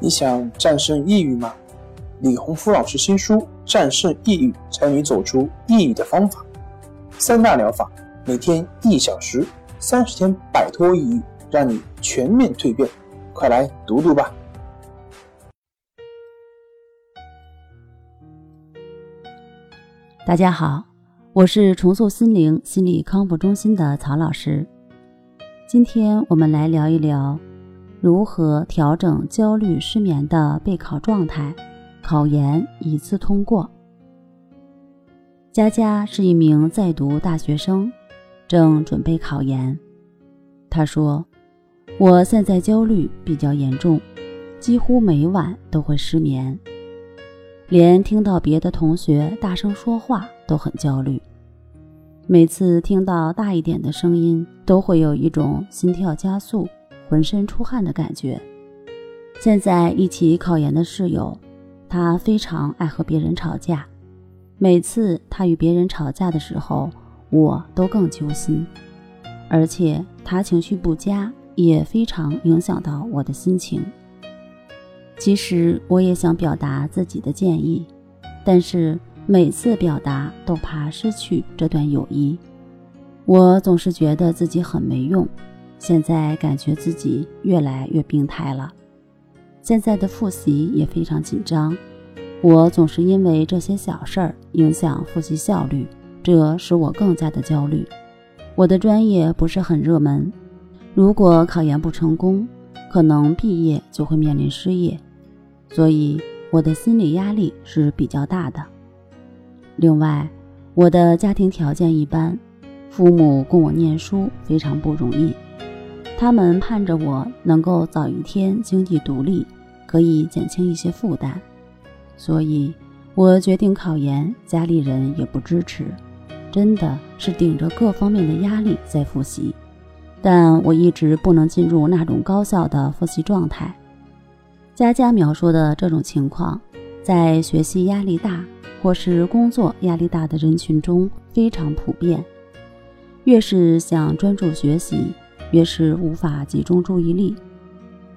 你想战胜抑郁吗？李洪福老师新书《战胜抑郁，教你走出抑郁的方法》，三大疗法，每天一小时，三十天摆脱抑郁，让你全面蜕变。快来读读吧！大家好，我是重塑心灵心理康复中心的曹老师。今天我们来聊一聊。如何调整焦虑失眠的备考状态？考研一次通过。佳佳是一名在读大学生，正准备考研。她说：“我现在焦虑比较严重，几乎每晚都会失眠，连听到别的同学大声说话都很焦虑。每次听到大一点的声音，都会有一种心跳加速。”浑身出汗的感觉。现在一起考研的室友，他非常爱和别人吵架。每次他与别人吵架的时候，我都更揪心。而且他情绪不佳，也非常影响到我的心情。其实我也想表达自己的建议，但是每次表达都怕失去这段友谊。我总是觉得自己很没用。现在感觉自己越来越病态了，现在的复习也非常紧张，我总是因为这些小事儿影响复习效率，这使我更加的焦虑。我的专业不是很热门，如果考研不成功，可能毕业就会面临失业，所以我的心理压力是比较大的。另外，我的家庭条件一般，父母供我念书非常不容易。他们盼着我能够早一天经济独立，可以减轻一些负担，所以我决定考研。家里人也不支持，真的是顶着各方面的压力在复习，但我一直不能进入那种高效的复习状态。佳佳描述的这种情况，在学习压力大或是工作压力大的人群中非常普遍。越是想专注学习。越是无法集中注意力，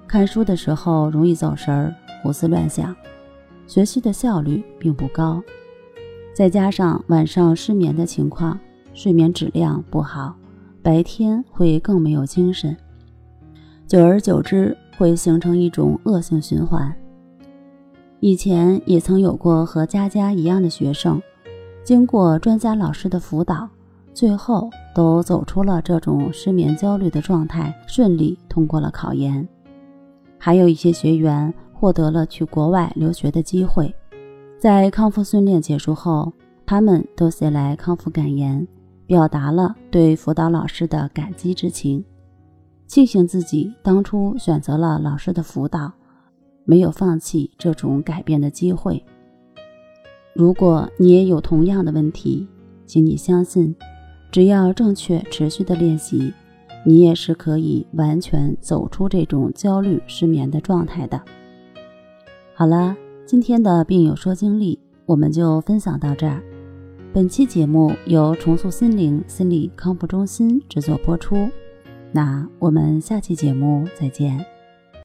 看书的时候容易走神儿、胡思乱想，学习的效率并不高。再加上晚上失眠的情况，睡眠质量不好，白天会更没有精神。久而久之，会形成一种恶性循环。以前也曾有过和佳佳一样的学生，经过专家老师的辅导。最后都走出了这种失眠焦虑的状态，顺利通过了考研。还有一些学员获得了去国外留学的机会。在康复训练结束后，他们都写来康复感言，表达了对辅导老师的感激之情，庆幸自己当初选择了老师的辅导，没有放弃这种改变的机会。如果你也有同样的问题，请你相信。只要正确持续的练习，你也是可以完全走出这种焦虑失眠的状态的。好了，今天的病友说经历我们就分享到这儿。本期节目由重塑心灵心理康复中心制作播出。那我们下期节目再见。